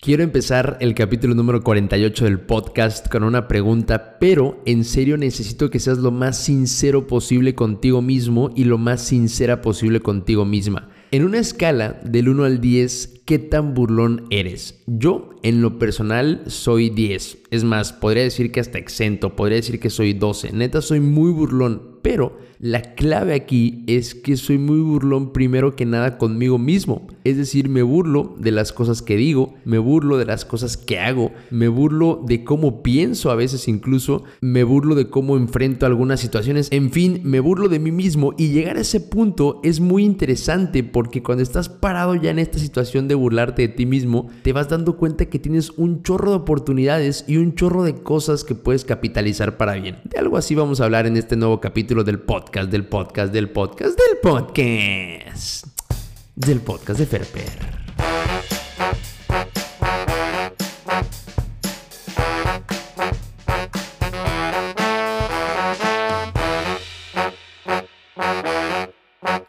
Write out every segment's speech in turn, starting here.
Quiero empezar el capítulo número 48 del podcast con una pregunta, pero en serio necesito que seas lo más sincero posible contigo mismo y lo más sincera posible contigo misma. En una escala del 1 al 10, ¿qué tan burlón eres? Yo, en lo personal, soy 10. Es más, podría decir que hasta exento, podría decir que soy 12. Neta, soy muy burlón, pero la clave aquí es que soy muy burlón primero que nada conmigo mismo. Es decir, me burlo de las cosas que digo, me burlo de las cosas que hago, me burlo de cómo pienso a veces incluso, me burlo de cómo enfrento algunas situaciones, en fin, me burlo de mí mismo y llegar a ese punto es muy interesante porque cuando estás parado ya en esta situación de burlarte de ti mismo, te vas dando cuenta que tienes un chorro de oportunidades y un chorro de cosas que puedes capitalizar para bien. De algo así vamos a hablar en este nuevo capítulo del podcast del podcast, del podcast, del podcast. Del podcast de Ferper.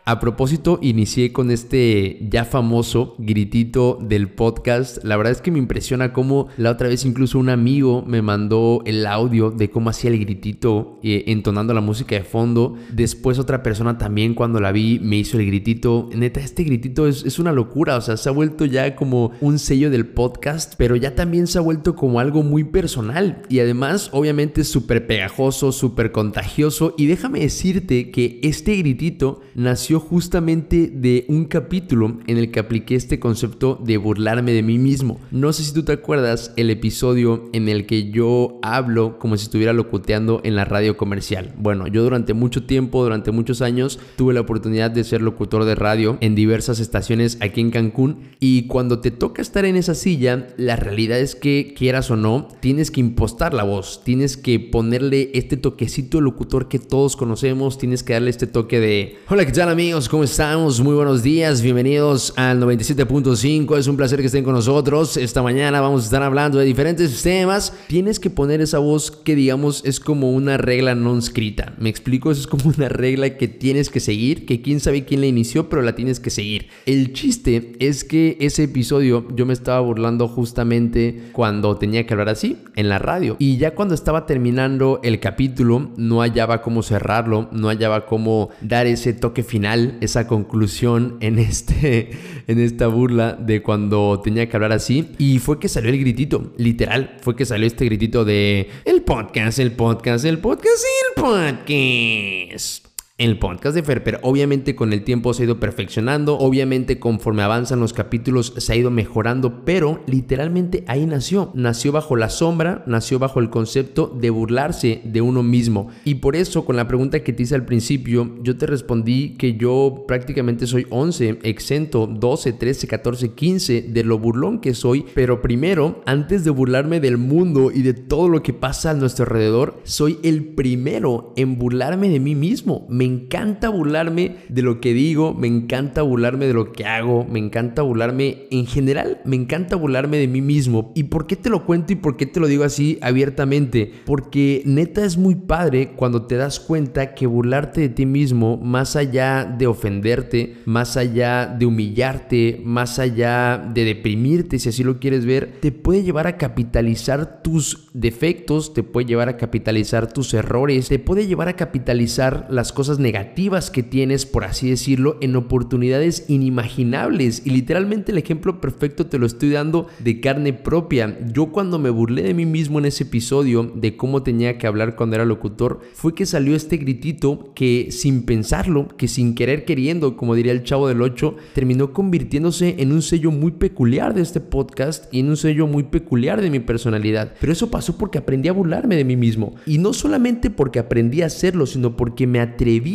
A propósito, inicié con este ya famoso gritito del podcast. La verdad es que me impresiona cómo la otra vez incluso un amigo me mandó el audio de cómo hacía el gritito eh, entonando la música de fondo. Después otra persona también cuando la vi me hizo el gritito. Neta, este gritito es, es una locura. O sea, se ha vuelto ya como un sello del podcast, pero ya también se ha vuelto como algo muy personal. Y además, obviamente, súper pegajoso, súper contagioso. Y déjame decirte que este gritito nació justamente de un capítulo en el que apliqué este concepto de burlarme de mí mismo. No sé si tú te acuerdas el episodio en el que yo hablo como si estuviera locuteando en la radio comercial. Bueno, yo durante mucho tiempo, durante muchos años, tuve la oportunidad de ser locutor de radio en diversas estaciones aquí en Cancún y cuando te toca estar en esa silla, la realidad es que quieras o no, tienes que impostar la voz, tienes que ponerle este toquecito locutor que todos conocemos, tienes que darle este toque de, hola, ¿qué tal amigos? Amigos? ¿Cómo estamos? Muy buenos días, bienvenidos al 97.5, es un placer que estén con nosotros. Esta mañana vamos a estar hablando de diferentes temas. Tienes que poner esa voz que digamos es como una regla no escrita. Me explico, es como una regla que tienes que seguir, que quién sabe quién la inició, pero la tienes que seguir. El chiste es que ese episodio yo me estaba burlando justamente cuando tenía que hablar así, en la radio. Y ya cuando estaba terminando el capítulo, no hallaba cómo cerrarlo, no hallaba cómo dar ese toque final esa conclusión en, este, en esta burla de cuando tenía que hablar así. Y fue que salió el gritito, literal, fue que salió este gritito de el podcast, el podcast, el podcast, el podcast el podcast de Fer, pero obviamente con el tiempo se ha ido perfeccionando, obviamente conforme avanzan los capítulos se ha ido mejorando, pero literalmente ahí nació, nació bajo la sombra, nació bajo el concepto de burlarse de uno mismo. Y por eso con la pregunta que te hice al principio, yo te respondí que yo prácticamente soy 11, exento 12, 13, 14, 15 de lo burlón que soy, pero primero, antes de burlarme del mundo y de todo lo que pasa a nuestro alrededor, soy el primero en burlarme de mí mismo. Me encanta burlarme de lo que digo, me encanta burlarme de lo que hago, me encanta burlarme en general, me encanta burlarme de mí mismo. ¿Y por qué te lo cuento y por qué te lo digo así abiertamente? Porque neta es muy padre cuando te das cuenta que burlarte de ti mismo, más allá de ofenderte, más allá de humillarte, más allá de deprimirte, si así lo quieres ver, te puede llevar a capitalizar tus defectos, te puede llevar a capitalizar tus errores, te puede llevar a capitalizar las cosas negativas que tienes, por así decirlo, en oportunidades inimaginables. Y literalmente el ejemplo perfecto te lo estoy dando de carne propia. Yo cuando me burlé de mí mismo en ese episodio de cómo tenía que hablar cuando era locutor, fue que salió este gritito que sin pensarlo, que sin querer queriendo, como diría el chavo del 8, terminó convirtiéndose en un sello muy peculiar de este podcast y en un sello muy peculiar de mi personalidad. Pero eso pasó porque aprendí a burlarme de mí mismo. Y no solamente porque aprendí a hacerlo, sino porque me atreví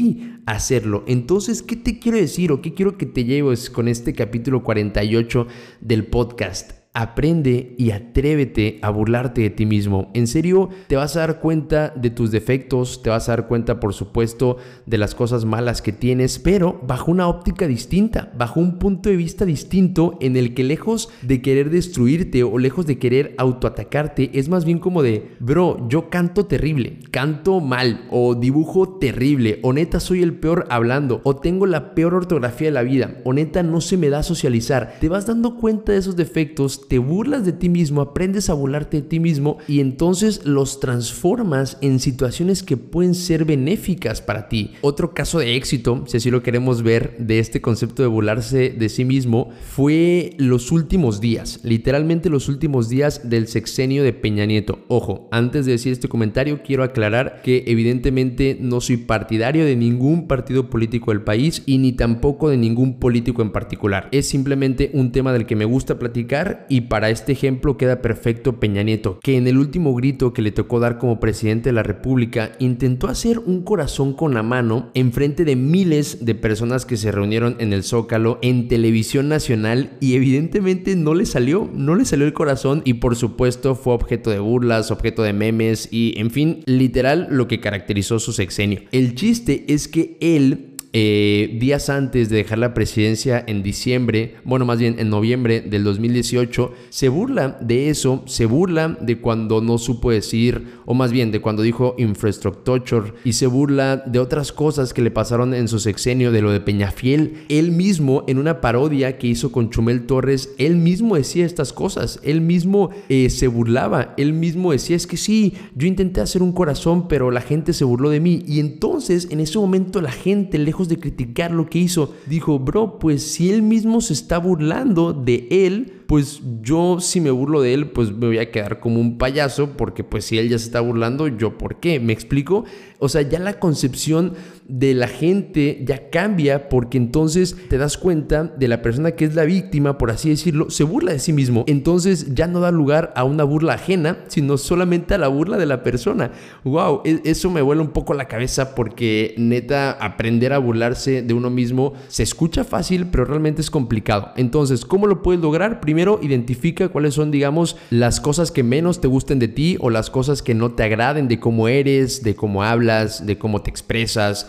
hacerlo. Entonces, ¿qué te quiero decir o qué quiero que te lleves con este capítulo 48 del podcast? Aprende y atrévete a burlarte de ti mismo. En serio, te vas a dar cuenta de tus defectos, te vas a dar cuenta, por supuesto, de las cosas malas que tienes, pero bajo una óptica distinta, bajo un punto de vista distinto en el que lejos de querer destruirte o lejos de querer autoatacarte, es más bien como de, bro, yo canto terrible, canto mal o dibujo terrible, o neta soy el peor hablando, o tengo la peor ortografía de la vida, o neta no se me da socializar. Te vas dando cuenta de esos defectos, te burlas de ti mismo, aprendes a burlarte de ti mismo y entonces los transformas en situaciones que pueden ser benéficas para ti. Otro caso de éxito, si así lo queremos ver, de este concepto de burlarse de sí mismo fue los últimos días, literalmente los últimos días del sexenio de Peña Nieto. Ojo, antes de decir este comentario, quiero aclarar que evidentemente no soy partidario de ningún partido político del país y ni tampoco de ningún político en particular. Es simplemente un tema del que me gusta platicar para este ejemplo queda perfecto Peña Nieto, que en el último grito que le tocó dar como presidente de la República intentó hacer un corazón con la mano en frente de miles de personas que se reunieron en el Zócalo en televisión nacional y evidentemente no le salió, no le salió el corazón y por supuesto fue objeto de burlas, objeto de memes y en fin, literal lo que caracterizó su sexenio. El chiste es que él eh, días antes de dejar la presidencia en diciembre, bueno, más bien en noviembre del 2018, se burla de eso, se burla de cuando no supo decir, o más bien de cuando dijo infrastructure, y se burla de otras cosas que le pasaron en su sexenio, de lo de Peñafiel. Él mismo, en una parodia que hizo con Chumel Torres, él mismo decía estas cosas, él mismo eh, se burlaba, él mismo decía, es que sí, yo intenté hacer un corazón, pero la gente se burló de mí, y entonces en ese momento la gente, lejos de criticar lo que hizo, dijo, bro, pues si él mismo se está burlando de él, pues yo si me burlo de él, pues me voy a quedar como un payaso, porque pues si él ya se está burlando, yo por qué, ¿me explico? O sea, ya la concepción de la gente ya cambia porque entonces te das cuenta de la persona que es la víctima, por así decirlo, se burla de sí mismo. Entonces ya no da lugar a una burla ajena, sino solamente a la burla de la persona. Wow, e-, eso me vuela un poco la cabeza porque neta aprender a burlarse de uno mismo se escucha fácil, pero realmente es complicado. Entonces, ¿cómo lo puedes lograr? Primero, identifica cuáles son, digamos, las cosas que menos te gusten de ti o las cosas que no te agraden de cómo eres, de cómo hablas de cómo te expresas,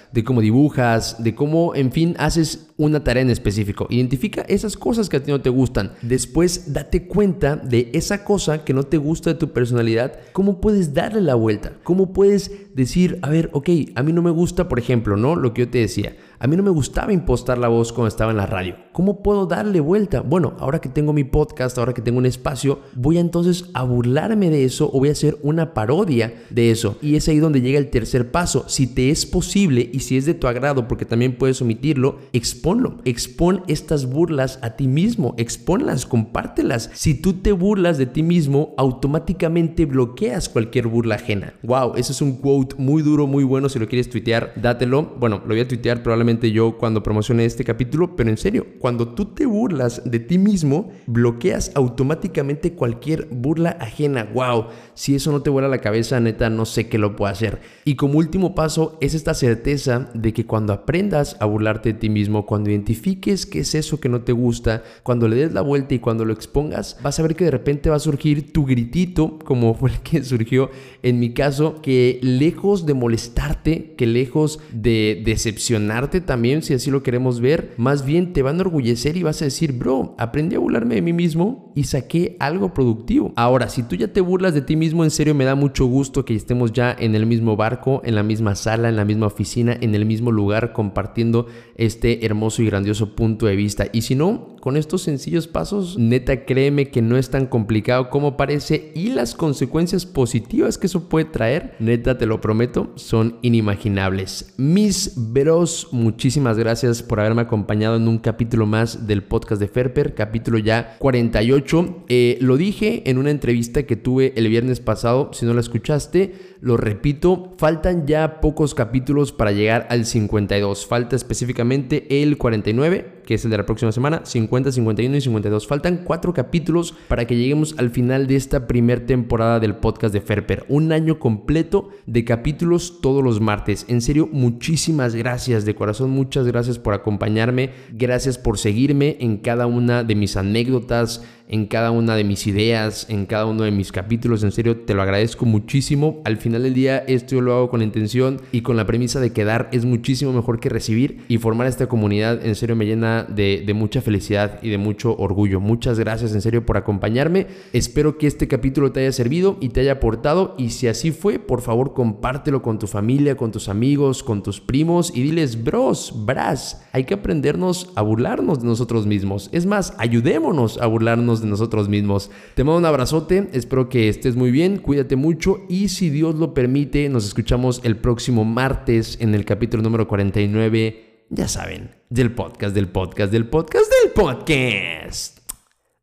de cómo dibujas, de cómo, en fin, haces una tarea en específico. Identifica esas cosas que a ti no te gustan. Después, date cuenta de esa cosa que no te gusta de tu personalidad, cómo puedes darle la vuelta, cómo puedes decir, a ver, ok, a mí no me gusta, por ejemplo, ¿no? Lo que yo te decía. A mí no me gustaba impostar la voz cuando estaba en la radio. ¿Cómo puedo darle vuelta? Bueno, ahora que tengo mi podcast, ahora que tengo un espacio, voy entonces a burlarme de eso o voy a hacer una parodia de eso. Y es ahí donde llega el tercer paso. Si te es posible y si es de tu agrado, porque también puedes omitirlo, expónlo. Expón estas burlas a ti mismo. Expónlas, compártelas. Si tú te burlas de ti mismo, automáticamente bloqueas cualquier burla ajena. Wow, eso es un quote muy duro, muy bueno. Si lo quieres tuitear, dátelo. Bueno, lo voy a tuitear probablemente yo cuando promocioné este capítulo, pero en serio, cuando tú te burlas de ti mismo, bloqueas automáticamente cualquier burla ajena. Wow, si eso no te vuela la cabeza, neta, no sé qué lo puedo hacer. Y como último paso es esta certeza de que cuando aprendas a burlarte de ti mismo, cuando identifiques qué es eso que no te gusta, cuando le des la vuelta y cuando lo expongas, vas a ver que de repente va a surgir tu gritito, como fue el que surgió en mi caso, que lejos de molestarte, que lejos de decepcionarte, también, si así lo queremos ver, más bien te van a enorgullecer y vas a decir, bro, aprendí a burlarme de mí mismo y saqué algo productivo. Ahora, si tú ya te burlas de ti mismo, en serio me da mucho gusto que estemos ya en el mismo barco, en la misma sala, en la misma oficina, en el mismo lugar, compartiendo este hermoso y grandioso punto de vista. Y si no, con estos sencillos pasos, neta, créeme que no es tan complicado como parece y las consecuencias positivas que eso puede traer, neta, te lo prometo, son inimaginables. Mis bros, muchísimas gracias por haberme acompañado en un capítulo más del podcast de Ferper, capítulo ya 48. Eh, lo dije en una entrevista que tuve el viernes pasado, si no la escuchaste, lo repito, faltan ya pocos capítulos para llegar al 52. Falta específicamente el 49, que es el de la próxima semana, 50, 51 y 52. Faltan cuatro capítulos para que lleguemos al final de esta primera temporada del podcast de Ferper. Un año completo de capítulos todos los martes. En serio, muchísimas gracias de corazón. Muchas gracias por acompañarme. Gracias por seguirme en cada una de mis anécdotas en cada una de mis ideas, en cada uno de mis capítulos. En serio, te lo agradezco muchísimo. Al final del día, esto yo lo hago con intención y con la premisa de que dar es muchísimo mejor que recibir y formar esta comunidad. En serio, me llena de, de mucha felicidad y de mucho orgullo. Muchas gracias en serio por acompañarme. Espero que este capítulo te haya servido y te haya aportado y si así fue, por favor compártelo con tu familia, con tus amigos, con tus primos y diles, bros, bras, hay que aprendernos a burlarnos de nosotros mismos. Es más, ayudémonos a burlarnos de nosotros mismos. Te mando un abrazote, espero que estés muy bien, cuídate mucho y si Dios lo permite, nos escuchamos el próximo martes en el capítulo número 49, ya saben, del podcast, del podcast, del podcast, del podcast,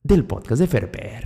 del podcast de Ferber.